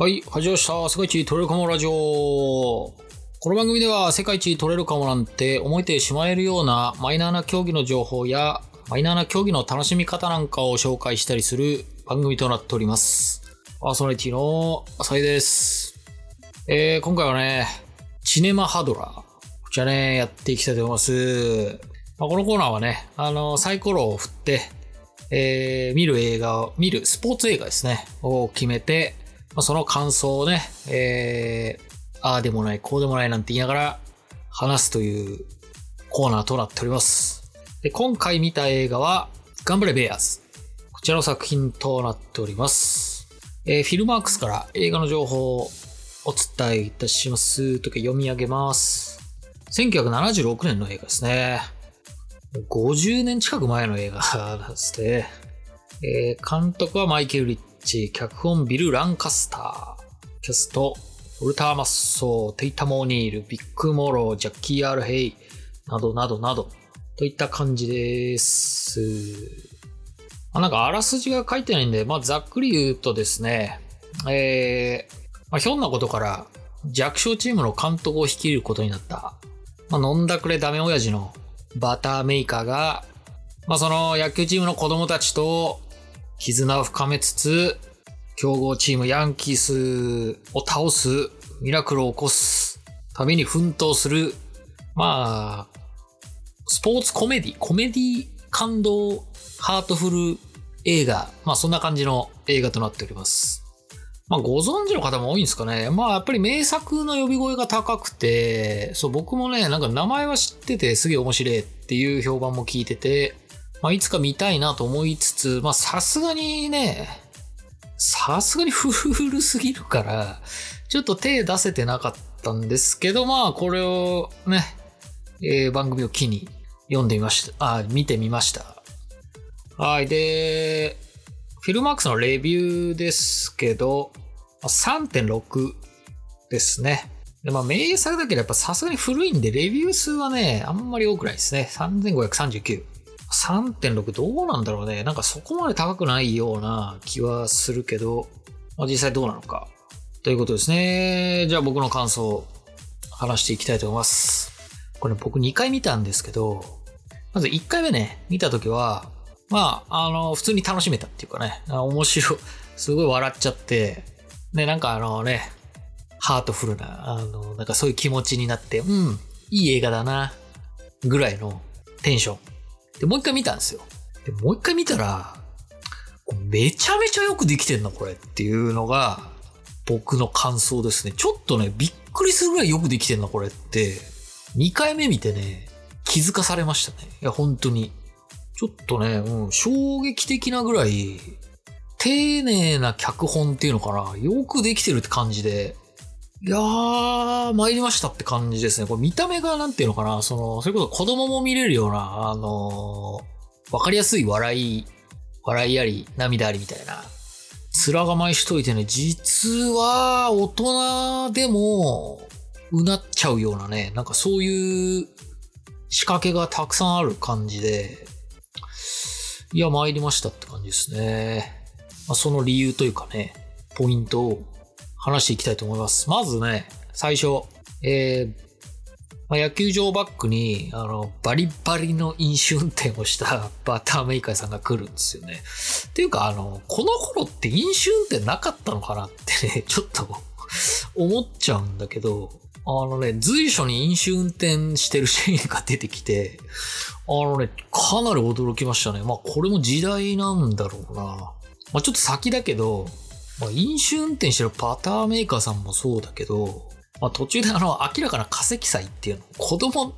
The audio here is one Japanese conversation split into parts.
はい、始まりました。世界一取れるかもラジオ。この番組では世界一取れるかもなんて思えてしまえるようなマイナーな競技の情報やマイナーな競技の楽しみ方なんかを紹介したりする番組となっております。パーソナリティの浅井です。えー、今回はね、チネマハドラー。こちらね、やっていきたいと思います。まあ、このコーナーはね、あの、サイコロを振って、えー、見る映画を、見るスポーツ映画ですね、を決めて、まあ、その感想をね、えー、ああでもない、こうでもないなんて言いながら話すというコーナーとなっております。で、今回見た映画は、頑張れベアーズ。こちらの作品となっております。えー、フィルマークスから映画の情報をお伝えいたします。とか読み上げます。1976年の映画ですね。50年近く前の映画なんですね。えー監督はマイケル・リッチー、脚本ビル・ランカスター、キャスト、ウォルター・マッソー、テイタム・オニール、ビック・モロー、ジャッキー・アール・ヘイ、などなどなど、といった感じです。あ、なんかあらすじが書いてないんで、まあ、ざっくり言うとですね、えーまあ、ひょんなことから弱小チームの監督を率いることになった、まあ、飲んだくれダメ親父のバターメーカーが、まあ、その野球チームの子供たちと絆を深めつつ、強豪チームヤンキースを倒す、ミラクルを起こすために奮闘する、まあ、スポーツコメディ、コメディ感動ハートフル映画、まあそんな感じの映画となっております。まあご存知の方も多いんですかね。まあやっぱり名作の呼び声が高くて、そう僕もね、なんか名前は知っててすげえ面白いっていう評判も聞いてて、まあいつか見たいなと思いつつ、まあさすがにね、さすがに 古すぎるから、ちょっと手出せてなかったんですけど、まあこれをね、えー番組を機に読んでみました。あ、見てみました。はい。で、フィルマークスのレビューですけど、3.6ですね。でまあ、名作だけどやっぱさすがに古いんで、レビュー数はね、あんまり多くないですね。3539。3.6どうなんだろうね。なんかそこまで高くないような気はするけど、まあ、実際どうなのか。ということですね。じゃあ僕の感想を話していきたいと思います。これ僕2回見たんですけど、まず1回目ね、見たときは、まあ、あの、普通に楽しめたっていうかね、面白い、すごい笑っちゃって、ね、なんかあのね、ハートフルな、あの、なんかそういう気持ちになって、うん、いい映画だな、ぐらいのテンション。で、もう一回見たんですよ。で、もう一回見たら、めちゃめちゃよくできてんな、これっていうのが、僕の感想ですね。ちょっとね、びっくりするぐらいよくできてんな、これって。2回目見てね、気づかされましたね。いや、本当に。ちょっとね、うん、衝撃的なぐらい、丁寧な脚本っていうのかな。よくできてるって感じで。いやー、参りましたって感じですね。これ見た目がなんていうのかな。その、それこそ子供も見れるような、あのーわかりやすい笑い、笑いあり、涙ありみたいな。面構えしといてね、実は大人でも、うなっちゃうようなね、なんかそういう仕掛けがたくさんある感じで、いや、参りましたって感じですね。まあ、その理由というかね、ポイントを話していきたいと思います。まずね、最初、えーま、野球場バックに、あの、バリバリの飲酒運転をした バターメーカーさんが来るんですよね。っていうか、あの、この頃って飲酒運転なかったのかなってね、ちょっと 思っちゃうんだけど、あのね、随所に飲酒運転してるシーンが出てきて、あのね、かなり驚きましたね。まあ、これも時代なんだろうな。まあ、ちょっと先だけど、まあ、飲酒運転してるバターメーカーさんもそうだけど、まあ、途中であの、明らかな化石祭っていうの、子供、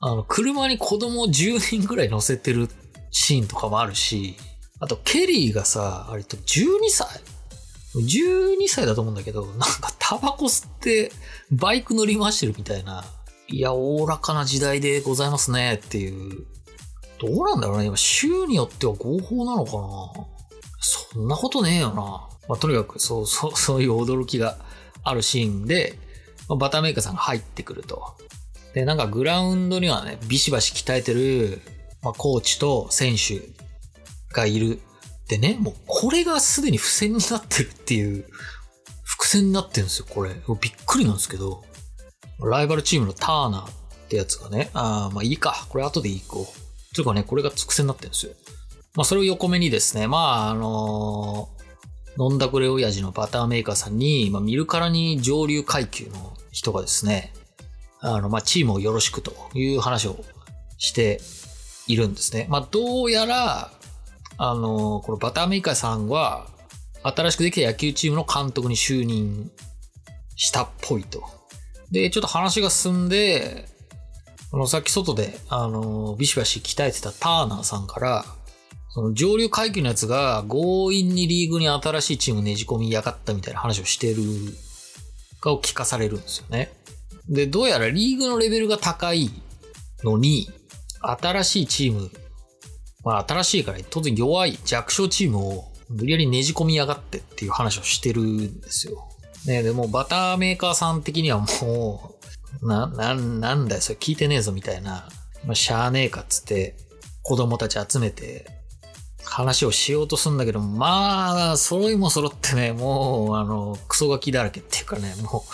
あの、車に子供10人ぐらい乗せてるシーンとかもあるし、あと、ケリーがさ、あれと12歳 ?12 歳だと思うんだけど、なんかタバコ吸ってバイク乗り回してるみたいな、いや、おおらかな時代でございますねっていう。どうなんだろうね今、州によっては合法なのかなそんなことねえよな。まあ、とにかく、そう、そう、そういう驚きがあるシーンで、まあバターメーカーさんが入ってくると。で、なんかグラウンドにはね、ビシバシ鍛えてる、まあ、コーチと選手がいる。でね、もうこれがすでに付箋になってるっていう、伏戦になってるんですよ、これ。びっくりなんですけど、ライバルチームのターナーってやつがね、あまあいいか、これ後でいいこう。というかね、これが直線になってるんですよ。まあそれを横目にですね、まああのー、飲んだくれ親父のバターメーカーさんに、まあ見るからに上流階級の人がですね、あの、まあチームをよろしくという話をしているんですね。まあどうやら、あの、このバターメーカーさんは、新しくできた野球チームの監督に就任したっぽいと。で、ちょっと話が進んで、このさっき外で、あの、ビシバシ鍛えてたターナーさんから、その上流階級のやつが強引にリーグに新しいチームねじ込みやがったみたいな話をしてるかを聞かされるんですよね。で、どうやらリーグのレベルが高いのに、新しいチーム、まあ新しいから当然弱い弱小チームを無理やりねじ込みやがってっていう話をしてるんですよ。ねでもバターメーカーさん的にはもう、な、な、なんだよ、それ聞いてねえぞみたいな、まあ、しゃあねえかっつって、子供たち集めて、話をしようとするんだけど、まあ、揃いも揃ってね、もう、あの、クソガキだらけっていうかね、も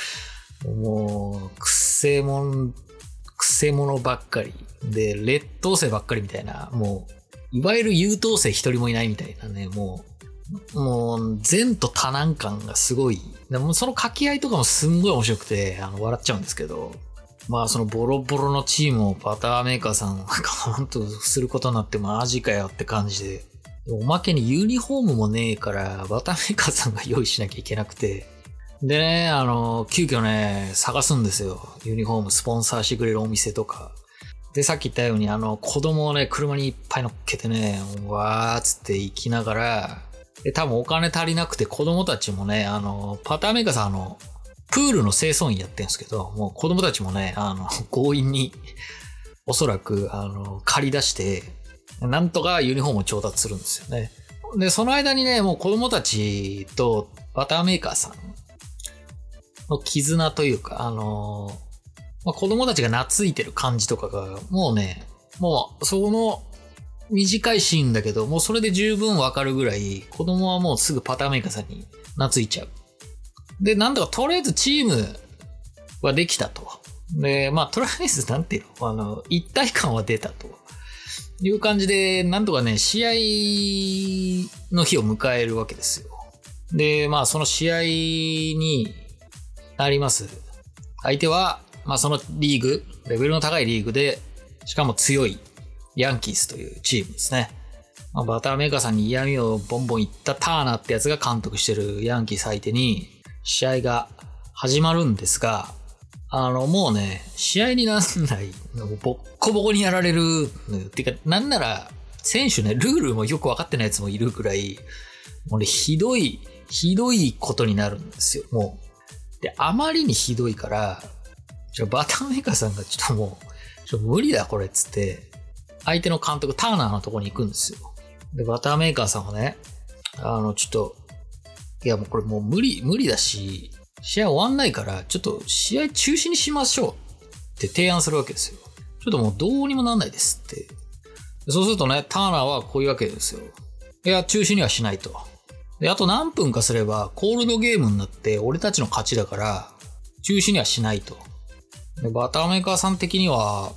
う、もう、くせもん、くせ者ばっかり。で、劣等生ばっかりみたいな、もう、いわゆる優等生一人もいないみたいなね、もう、もう、善と多難感がすごい。でもその掛け合いとかもすんごい面白くて、あの、笑っちゃうんですけど、まあそのボロボロのチームをバターメーカーさんがカウントすることになってマジかよって感じで、おまけにユニフォームもねえから、バタメーカーさんが用意しなきゃいけなくて、でね、あの、急遽ね、探すんですよ。ユニフォームスポンサーしてくれるお店とか。で、さっき言ったように、あの、子供をね、車にいっぱい乗っけてね、わーっつって行きながら、で、多分お金足りなくて子供たちもね、あの、パターメーカーさん、あの、プールの清掃員やってるんですけど、もう子供たちもね、あの、強引に、おそらく、あの、借り出して、なんとかユニフォームを調達するんですよね。で、その間にね、もう子供たちとバターメーカーさんの絆というか、あの、まあ、子供たちが懐いてる感じとかが、もうね、もう、その短いシーンだけど、もうそれで十分わかるぐらい、子供はもうすぐパターメーカーさんに懐いちゃう。で、なんとかとりあえずチームはできたと。で、まあ、とりあえずなんていうの？あの、一体感は出たと。いう感じで、なんとかね、試合の日を迎えるわけですよ。で、まあ、その試合になります。相手は、まあ、そのリーグ、レベルの高いリーグで、しかも強いヤンキースというチームですね。まあ、バターメーカーさんに嫌味をボンボン言ったターナーってやつが監督してるヤンキース相手に試合が始まるんですが、あの、もうね、試合になんない、ボッコボコにやられるのよ。てか、なんなら、選手ね、ルールもよくわかってないやつもいるくらい、もうね、ひどい、ひどいことになるんですよ、もう。で、あまりにひどいから、じゃバターメーカーさんがちょっともう、ちょ無理だこれっつって、相手の監督、ターナーのとこに行くんですよ。で、バターメーカーさんもね、あの、ちょっと、いやもうこれもう無理、無理だし、試合終わんないから、ちょっと試合中止にしましょうって提案するわけですよ。ちょっともうどうにもなんないですって。そうするとね、ターナーはこういうわけですよ。いや、中止にはしないと。で、あと何分かすれば、コールドゲームになって俺たちの勝ちだから、中止にはしないと。で、バターメーカーさん的には、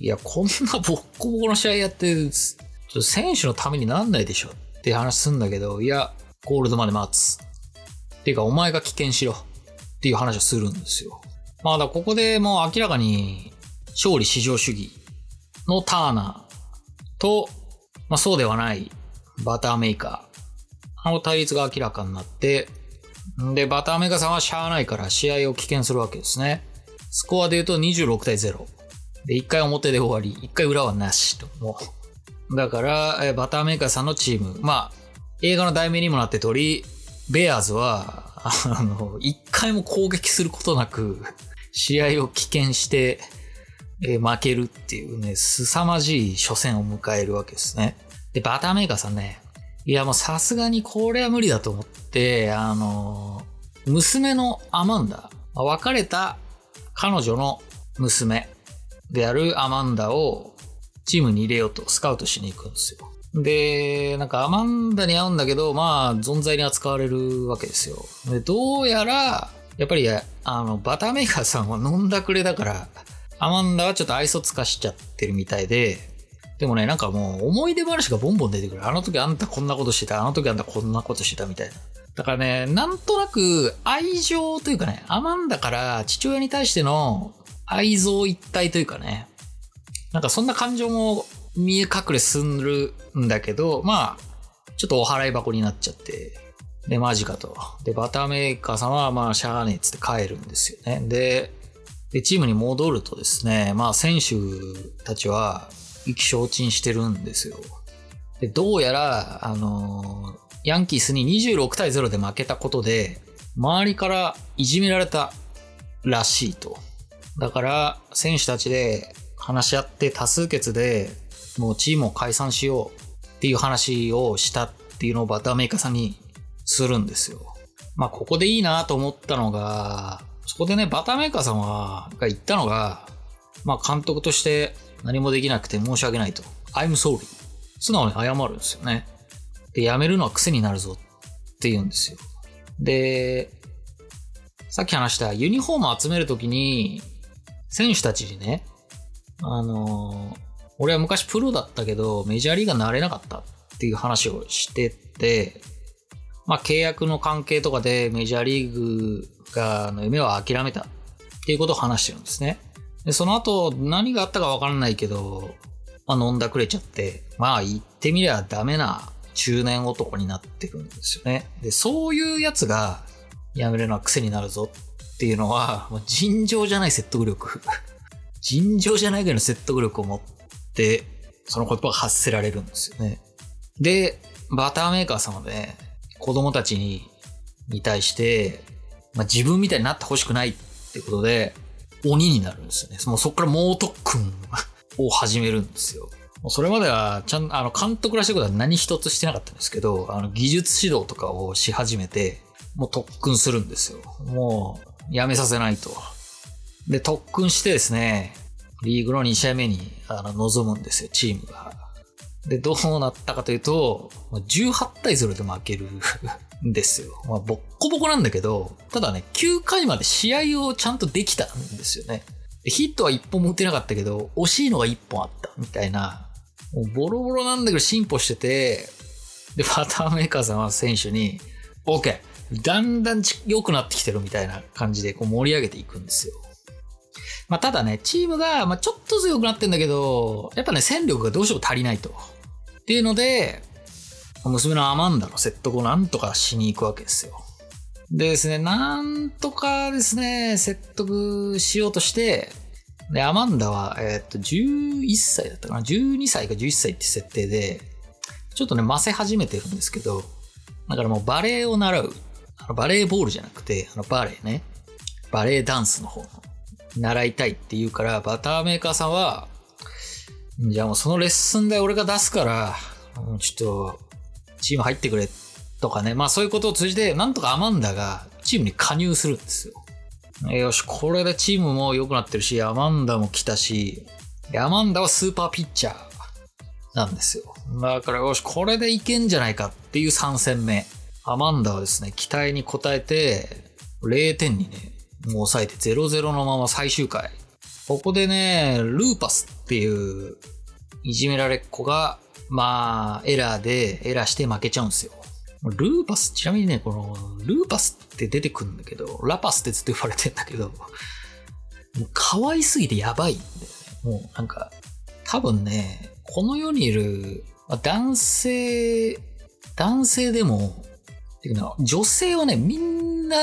いや、こんなボッコボコの試合やって、ちょっと選手のためになんないでしょって話すんだけど、いや、ゴールドまで待つ。っていうか、お前が棄権しろ。っていう話をするんですよ。まあ、だここでもう明らかに、勝利至上主義のターナーと、まあそうではないバターメーカー。の対立が明らかになって、で、バターメーカーさんはしゃあないから試合を棄権するわけですね。スコアで言うと26対0。で、一回表で終わり、一回裏はなしと。もう。だから、バターメーカーさんのチーム。まあ、映画の題名にもなって通り、ベアーズは、あの、一回も攻撃することなく、試合を棄権して、え、負けるっていうね、凄まじい初戦を迎えるわけですね。で、バターメーカーさんね、いやもうさすがにこれは無理だと思って、あの、娘のアマンダ、別れた彼女の娘であるアマンダをチームに入れようとスカウトしに行くんですよ。で、なんかアマンダに会うんだけど、まあ、存在に扱われるわけですよ。で、どうやら、やっぱり、あの、バタメーカーさんは飲んだくれだから、アマンダはちょっと愛想つかしちゃってるみたいで、でもね、なんかもう思い出話がボンボン出てくる。あの時あんたこんなことしてた、あの時あんたこんなことしてたみたいな。だからね、なんとなく愛情というかね、アマンダから父親に対しての愛憎一体というかね、なんかそんな感情も見え隠れするんだけど、まあ、ちょっとお払い箱になっちゃって、で、マジかと。で、バターメーカーさんは、まあ、しゃあねえっつって帰るんですよね。で、で、チームに戻るとですね、まあ、選手たちは、意気消沈してるんですよ。で、どうやら、あのヤンキースに26対0で負けたことで、周りからいじめられたらしいと。だから、選手たちで話し合って多数決でもうチームを解散しようっていう話をしたっていうのをバターメーカーさんにするんですよ。まあここでいいなと思ったのが、そこでね、バターメーカーさんは、が言ったのが、まあ監督として何もできなくて申し訳ないと。I'm sorry. 素直に謝るんですよね。で、辞めるのは癖になるぞって言うんですよ。で、さっき話したユニフォーム集めるときに、選手たちにね、あのー俺は昔プロだったけど、メジャーリーガーになれなかったっていう話をしてて、まあ契約の関係とかでメジャーリーグがの夢を諦めたっていうことを話してるんですね。で、その後何があったかわからないけど、まあ飲んだくれちゃって、まあ言ってみりゃダメな中年男になってくるんですよね。で、そういうやつが辞めるのは癖になるぞっていうのは、尋常じゃない説得力。尋常じゃないぐらいの説得力を持って、その言葉が発せられるんですよね。で、バターメーカー様で、子供たちに、に対して、まあ、自分みたいになってほしくないってことで、鬼になるんですよね。もうそこから猛特訓を始めるんですよ。それまでは、ちゃん、あの、監督らしいことは何一つしてなかったんですけど、あの、技術指導とかをし始めて、もう特訓するんですよ。もう、やめさせないと。で、特訓してですね、リーグの2試合目にあの臨むんですよ、チームが。で、どうなったかというと、18対0で負けるんですよ。まあ、ボッコボコなんだけど、ただね、9回まで試合をちゃんとできたんですよね。ヒットは1本も打てなかったけど、惜しいのが1本あったみたいな。もうボロボロなんだけど進歩してて、で、パターメーカーさんは選手に、OK! だんだん良くなってきてるみたいな感じでこう盛り上げていくんですよ。まあ、ただね、チームが、ま、ちょっとずつ良くなってんだけど、やっぱね、戦力がどうしても足りないと。っていうので、娘のアマンダの説得をなんとかしに行くわけですよ。でですね、なんとかですね、説得しようとして、で、アマンダは、え、っと、11歳だったかな ?12 歳か11歳って設定で、ちょっとね、ませ始めてるんですけど、だからもうバレエを習う。あのバレーボールじゃなくて、あのバレエね。バレエダンスの方の習いたいって言うから、バターメーカーさんは、じゃあもうそのレッスン代俺が出すから、ちょっと、チーム入ってくれとかね。まあそういうことを通じて、なんとかアマンダがチームに加入するんですよ。よし、これでチームも良くなってるし、アマンダも来たし、アマンダはスーパーピッチャーなんですよ。だからよし、これでいけんじゃないかっていう3戦目。アマンダはですね、期待に応えて、0点にね、もう抑えて0-0のまま最終回。ここでね、ルーパスっていういじめられっ子が、まあ、エラーで、エラーして負けちゃうんですよ。ルーパス、ちなみにね、この、ルーパスって出てくるんだけど、ラパスってずっと言われてんだけど、もう可愛すぎてやばいんだよね。もうなんか、多分ね、この世にいる、男性、男性でも、っていうのは女性はね、みんな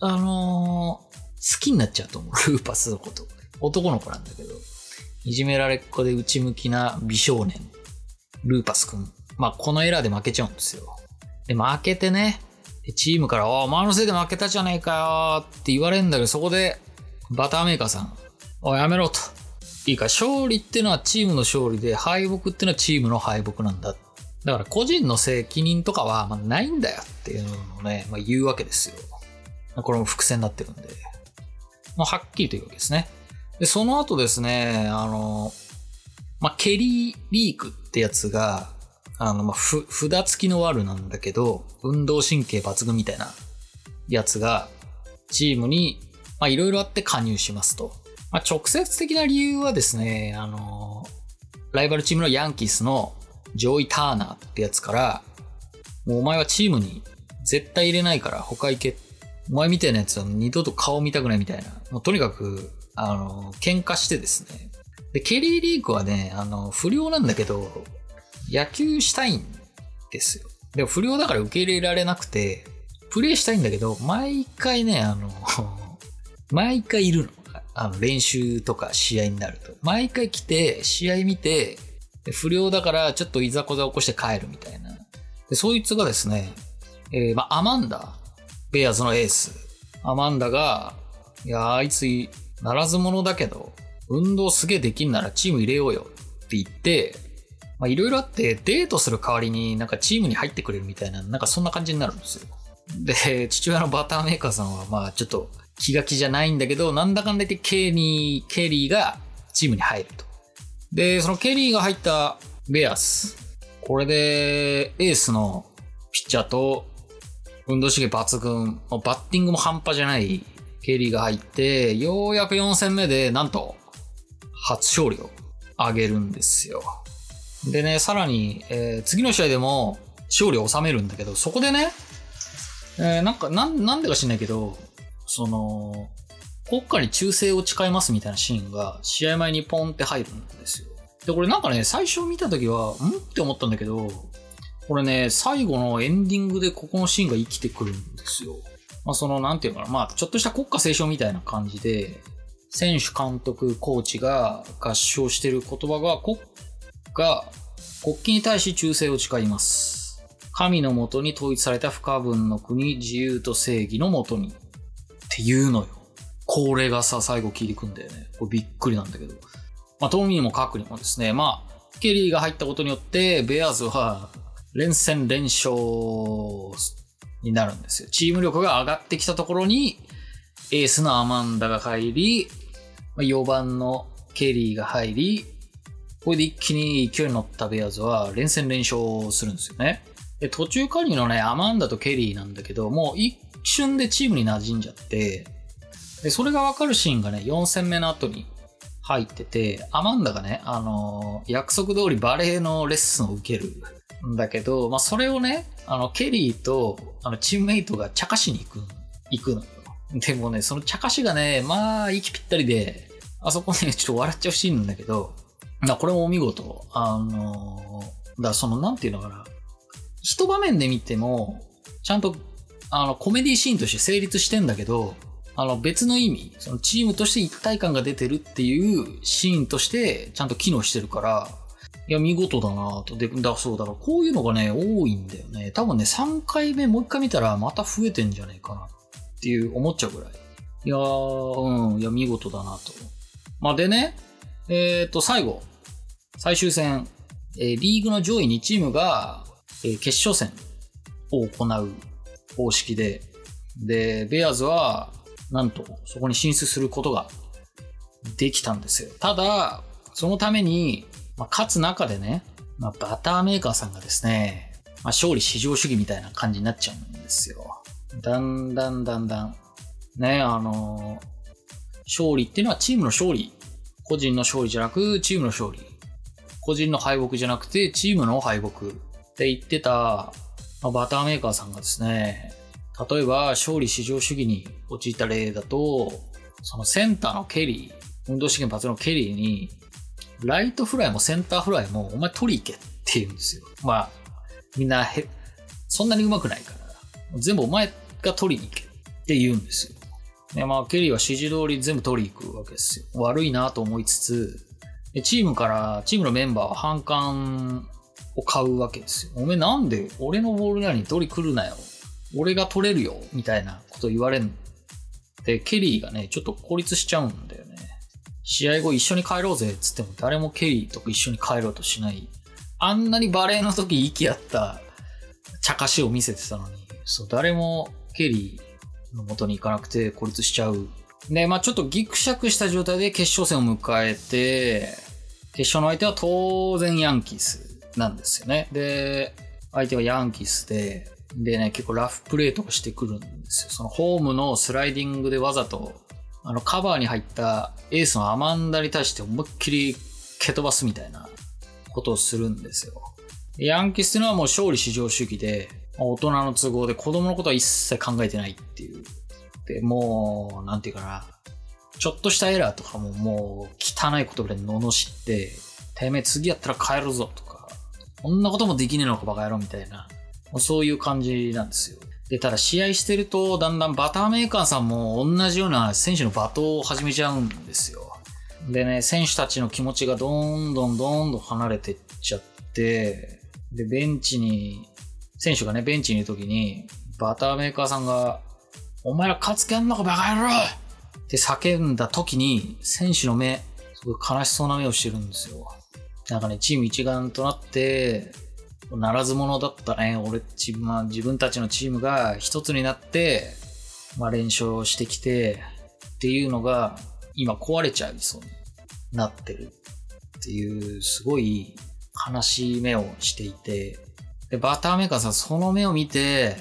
あのー、好きになっちゃうと思う。ルーパスのこと。男の子なんだけど。いじめられっ子で内向きな美少年。ルーパスくん。まあ、このエラーで負けちゃうんですよ。で、負けてね、チームから、お前のせいで負けたじゃねえかよって言われるんだけど、そこで、バターメーカーさん、おい、やめろと。いいか、勝利っていうのはチームの勝利で、敗北っていうのはチームの敗北なんだ。だから個人の責任とかは、ま、ないんだよっていうのをね、まあ、言うわけですよ。これも伏線になってるんで、まあ、はっきりというわけですね。で、その後ですね、あの、まあ、ケリー・リークってやつが、あの、まあ、ふ、札付きのワルなんだけど、運動神経抜群みたいなやつが、チームに、ま、いろいろあって加入しますと。まあ、直接的な理由はですね、あの、ライバルチームのヤンキースのジョイ・ターナーってやつから、もうお前はチームに絶対入れないから他行け。お前みたいなやつは二度と顔見たくないみたいな。もうとにかく、あの、喧嘩してですね。で、ケリー・リークはね、あの、不良なんだけど、野球したいんですよ。でも不良だから受け入れられなくて、プレイしたいんだけど、毎回ね、あの、毎回いるの。あの、練習とか試合になると。毎回来て、試合見て、不良だからちょっといざこざ起こして帰るみたいな。で、そいつがですね、えーまあ、アマンダ、ベアーズのエース。アマンダが、いや、あいつ、ならず者だけど、運動すげえできんならチーム入れようよって言って、まあ、いろいろあって、デートする代わりになんかチームに入ってくれるみたいな、なんかそんな感じになるんですよ。で、父親のバターメーカーさんは、まあちょっと気が気じゃないんだけど、なんだかんだ言ってケリー、ケリーがチームに入ると。で、そのケリーが入ったベアス。これで、エースのピッチャーと、運動神経抜群、もうバッティングも半端じゃないケリーが入って、ようやく4戦目で、なんと、初勝利を挙げるんですよ。でね、さらに、えー次の試合でも勝利を収めるんだけど、そこでね、えーなんか、なん、なんでか知んないけど、その、国家に忠誠を誓いますみたいなシーンが試合前にポンって入るんですよ。で、これなんかね、最初見た時は、ん？って思ったんだけど、これね、最後のエンディングでここのシーンが生きてくるんですよ。まあ、その、なんていうかな、まあ、ちょっとした国家斉唱みたいな感じで、選手、監督、コーチが合唱してる言葉が、国が国旗に対し忠誠を誓います。神のもとに統一された不可分の国、自由と正義のもとに。っていうのよ。これがさ、最後聞いてくんだよね。これびっくりなんだけど。まあ、トミーもカクにもですね、まあ、ケリーが入ったことによって、ベアーズは連戦連勝になるんですよ。チーム力が上がってきたところに、エースのアマンダが入り、4番のケリーが入り、これで一気に勢いに乗ったベアーズは連戦連勝するんですよね。で、途中加入のね、アマンダとケリーなんだけど、もう一瞬でチームに馴染んじゃって、で、それがわかるシーンがね、4戦目の後に入ってて、アマンダがね、あのー約束通りバレエのレッスンを受けるんだけど、まあ、それをね、あの、ケリーと、あの、チームメイトが茶化しに行く、行くの。でもね、その茶化しがね、まあ、息ぴったりで、あそこね、ちょっと笑っちゃうシーンなんだけど、まあこれもお見事。あのだその、なんていうのかな。一場面で見ても、ちゃんと、あの、コメディシーンとして成立してんだけど、あの、別の意味、そのチームとして一体感が出てるっていうシーンとして、ちゃんと機能してるから、いや、見事だなと。で、だ、そうだから、こういうのがね、多いんだよね。多分ね、3回目、もう1回見たら、また増えてんじゃねえかなっていう、思っちゃうぐらい。いやー、うん、いや、見事だなと。まあ、でね、えっ、と、最後、最終戦、えーリーグの上位2チームが、えー決勝戦を行う方式で、で、ベアーズは、なんと、そこに進出することができたんですよ。ただ、そのために、まあ、勝つ中でね、まあ、バターメーカーさんがですね、まあ、勝利至上主義みたいな感じになっちゃうんですよ。だんだんだんだん、ね、あのー勝利っていうのはチームの勝利。個人の勝利じゃなく、チームの勝利。個人の敗北じゃなくて、チームの敗北って言ってた、まあバターメーカーさんがですね、例えば勝利至上主義に陥った例だと、そのセンターのケリー、運動資源発のケリーに、ライトフライもセンターフライもお前取り行けって言うんですよ。まあ、みんなへ、そんなに上手くないから、全部お前が取りに行けって言うんですよ。ね、まあ、ケリーは指示通り全部取り行くわけですよ。悪いなと思いつつ、でチームから、チームのメンバーは反感を買うわけですよ。おめえなんで俺のボールなのに取り来るなよ。俺が取れるよ。みたいなこと言われんで、ケリーがね、ちょっと孤立しちゃうんだよね。試合後一緒に帰ろうぜっつっても誰もケリーと一緒に帰ろうとしない。あんなにバレーの時息合った茶化しを見せてたのに、そう、誰もケリーの元に行かなくて孤立しちゃう。で、まあちょっとギクシャクした状態で決勝戦を迎えて、決勝の相手は当然ヤンキース。なんですよね。で、相手はヤンキースで、でね、結構ラフプレーとかしてくるんですよ。そのホームのスライディングでわざと、あのカバーに入ったエースのアマンダに対して思いっきり蹴飛ばすみたいなことをするんですよ。ヤンキースっていうのはもう勝利至上主義で、大人の都合で子供のことは一切考えてないっていう。で、もう、なんていうかな。ちょっとしたエラーとかももう汚い言葉で罵って、てめえ次やったら帰るぞとか、こんなこともできねえのかバカ野郎みたいな、もうそういう感じなんですよ。で、ただ試合してると、だんだんバターメーカーさんも同じような選手の罵倒を始めちゃうんですよ。でね、選手たちの気持ちがどんどんどんどん離れてっちゃって、で、ベンチに選手がね、ベンチにいるときに、バターメーカーさんが、お前ら勝つ気あんのかバカ野郎って叫んだ時に、選手の目、すごい悲しそうな目をしてるんですよ。なんかね、チーム一丸となって、ならず者だったね、俺、自分,、まあ、自分たちのチームが一つになって、まあ、連勝してきて、っていうのが、今壊れちゃいそうになってるっていう、すごい悲しい目をしていて、で、バターメーカーさん、その目を見て、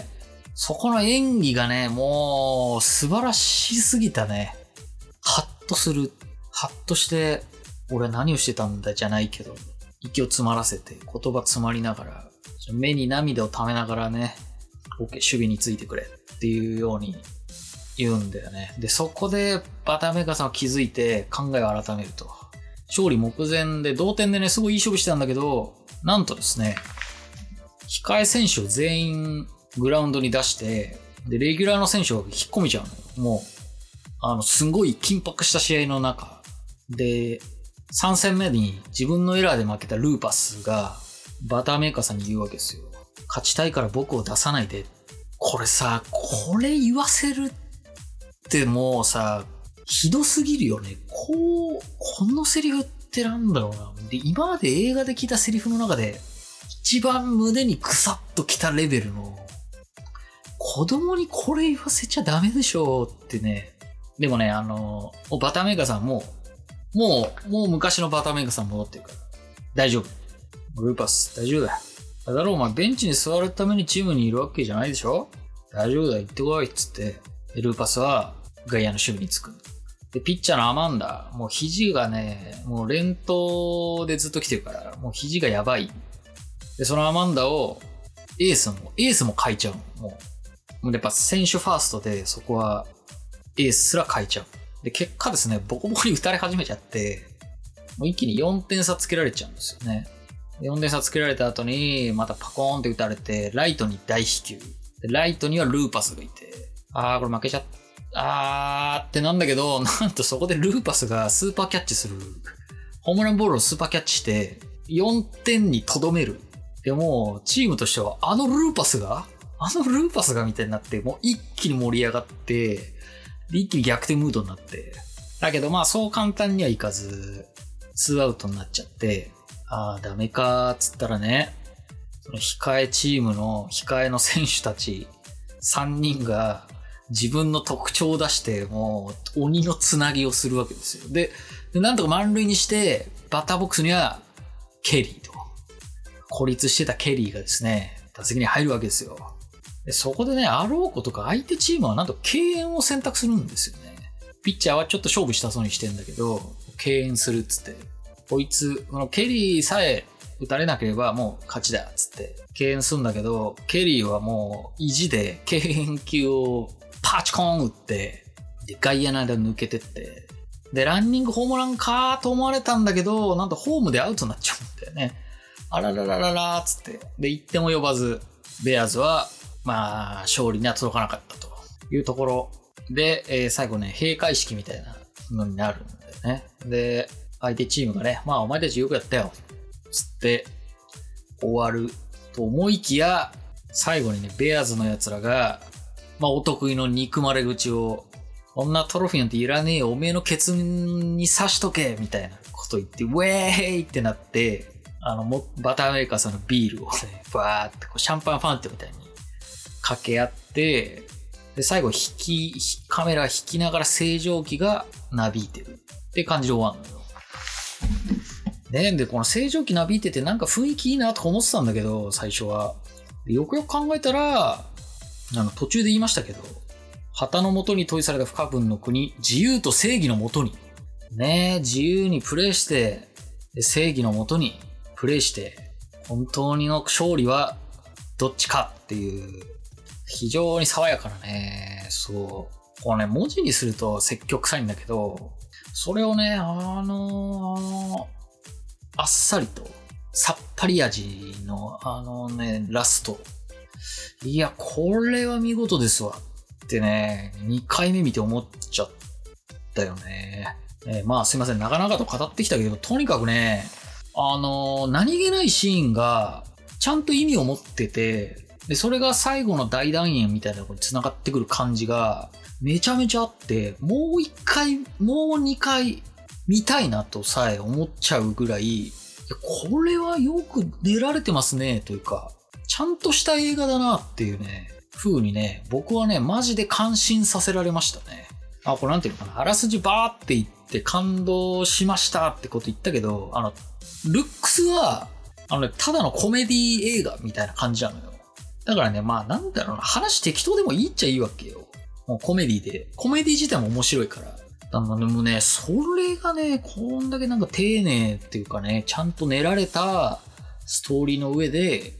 そこの演技がね、もう素晴らしすぎたね。ハッとする。ハッとして、俺何をしてたんだじゃないけど、息を詰まらせて、言葉詰まりながら、目に涙を溜めながらね、OK、守備についてくれっていうように言うんだよね。で、そこでバタメーカーさんは気づいて考えを改めると。勝利目前で同点でね、すごいいい勝負してたんだけど、なんとですね、控え選手を全員グラウンドに出して、で、レギュラーの選手を引っ込めちゃうの。もう、あの、すごい緊迫した試合の中。で、3戦目に自分のエラーで負けたルーパスが、バターメーカーさんに言うわけですよ。勝ちたいから僕を出さないで。これさ、これ言わせるってもうさ、ひどすぎるよね。こう、このセリフってなんだろうな。で、今まで映画で聞いたセリフの中で、一番胸にくさっときたレベルの、子供にこれ言わせちゃダメでしょってね。でもね、あの、バターメーカーさんも、もう、もう昔のバターメーカーさん戻ってるから。大丈夫。ルーパス、大丈夫だよ。だろ、お前ベンチに座るためにチームにいるわけじゃないでしょ？大丈夫だ、行ってこい、っつって。ルーパスは外野の守備につく。で、ピッチャーのアマンダ、もう肘がね、もう連投でずっと来てるから、もう肘がやばいで、そのアマンダを、エースも、エースも変えちゃう。もうやっぱ選手ファーストで、そこは、エースすら変えちゃう。で、結果ですね、ボコボコに打たれ始めちゃって、もう一気に4点差つけられちゃうんですよね。4点差つけられた後に、またパコーンって打たれて、ライトに大飛球。でライトにはルーパスがいて、あー、これ負けちゃった。あーってなんだけど、なんとそこでルーパスがスーパーキャッチする。ホームランボールをスーパーキャッチして、4点にとどめるでも、チームとしては、あのルーパスが？あのルーパスが？みたいになって、もう一気に盛り上がって、一気に逆転ムードになって。だけどまあそう簡単にはいかず、ツーアウトになっちゃって、ああ、ダメかつったらね、その控えチームの控えの選手たち3人が自分の特徴を出してもう鬼のつなぎをするわけですよ。で、でなんとか満塁にしてバッターボックスにはケリーと。孤立してたケリーがですね、打席に入るわけですよ。でそこでね、あろうことか相手チームはなんと敬遠を選択するんですよね。ピッチャーはちょっと勝負したそうにしてんだけど、敬遠するっつって、こいつ、このケリーさえ打たれなければもう勝ちだっつって敬遠するんだけど、ケリーはもう意地で敬遠球をパチコーン打って、で、外野の間抜けてって、で、ランニングホームランかと思われたんだけど、なんとホームでアウトになっちゃうんだよね。あらららららつって。で、1点も呼ばず、ベアーズは、まあ、勝利には届かなかったというところで、えー、最後ね、閉会式みたいなのになるんだよね。で、相手チームがね、まあ、お前たちよくやったよ。つって、終わると思いきや、最後にね、ベアーズの奴らが、まあ、お得意の憎まれ口を、こんなトロフィーなんていらねえよ、おめえのケツに刺しとけみたいなこと言って、ウェーイってなって、あの、バターメーカーさんのビールをね、バーってシャンパンファンテみたいに掛け合って、で、最後引き、カメラ引きながら正常期がなびいてるって感じで終わるのよ。ねで、この正常期なびいててなんか雰囲気いいなと思ってたんだけど、最初は。よくよく考えたら、あの途中で言いましたけど、旗のもとに問いされた不可分の国、自由と正義のもとに、ね自由にプレイして、正義のもとにプレイして、本当にの勝利はどっちかっていう、非常に爽やかなね、そう。これね、文字にすると積極臭いんだけど、それをね、あのあっさりと、さっぱり味の、あのね、ラスト。いや、これは見事ですわ。ってね、2回目見て思っちゃったよね。えー、まあすいません、長々と語ってきたけど、とにかくね、あのー、何気ないシーンが、ちゃんと意味を持ってて、で、それが最後の大団円みたいなところに繋がってくる感じが、めちゃめちゃあって、もう一回、もう二回見たいなとさえ思っちゃうぐらい、いこれはよく出られてますね、というか、ちゃんとした映画だなっていうね、風にね、僕はね、マジで感心させられましたね。あ、これなんていうのかな、あらすじバーって言って感動しましたってこと言ったけど、あの、ルックスは、あのね、ただのコメディ映画みたいな感じなのよ。だからね、まあなんだろうな、話適当でもいいっちゃいいわけよ。もうコメディで。コメディ自体も面白いから。だでもね、それがね、こんだけなんか丁寧っていうかね、ちゃんと練られたストーリーの上で、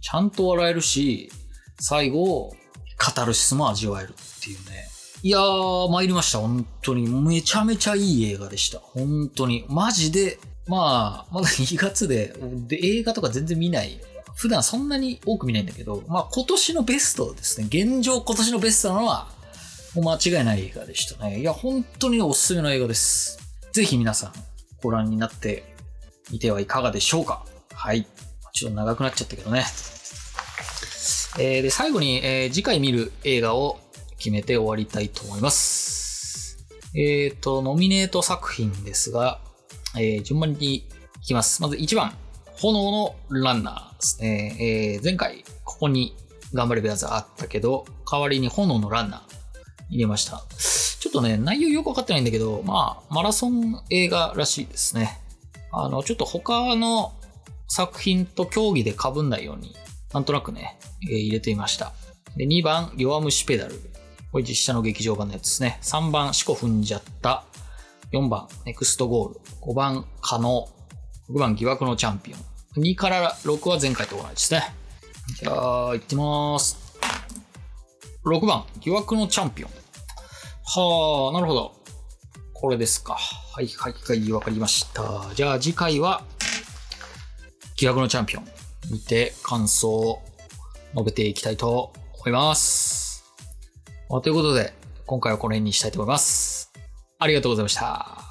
ちゃんと笑えるし、最後、カタルシスも味わえるっていうね。いやー、参りました。本当に。めちゃめちゃいい映画でした。本当に。マジで、まあ、まだ2月で、で、映画とか全然見ない。普段そんなに多く見ないんだけど、まあ今年のベストですね。現状今年のベストなのは、もう間違いない映画でしたね。いや、本当におすすめの映画です。ぜひ皆さん、ご覧になってみてはいかがでしょうか。はい。ちょっと長くなっちゃったけどね。えー、で、最後に、えー、次回見る映画を決めて終わりたいと思います。えっ、ー、と、ノミネート作品ですが、えー、順番にいきます。まず1番、炎のランナーですね。えー、前回、ここに頑張れベアーズあったけど、代わりに炎のランナー入れました。ちょっとね、内容よくわかってないんだけど、まあ、マラソン映画らしいですね。あの、ちょっと他の作品と競技で被んないように、なんとなくね、えー、入れていました。で、2番、弱虫ペダル。これ実写の劇場版のやつですね。3番、四股踏んじゃった。4番、ネクストゴール。5番、可能。6番、疑惑のチャンピオン。2から6は前回と同じですね。じゃあ、行ってまーす。6番、疑惑のチャンピオン。はあ、なるほど。これですか。はいはいはい、わかりました。じゃあ次回は、疑惑のチャンピオン。見て感想を述べていきたいと思います。ということで、今回はこの辺にしたいと思います。ありがとうございました。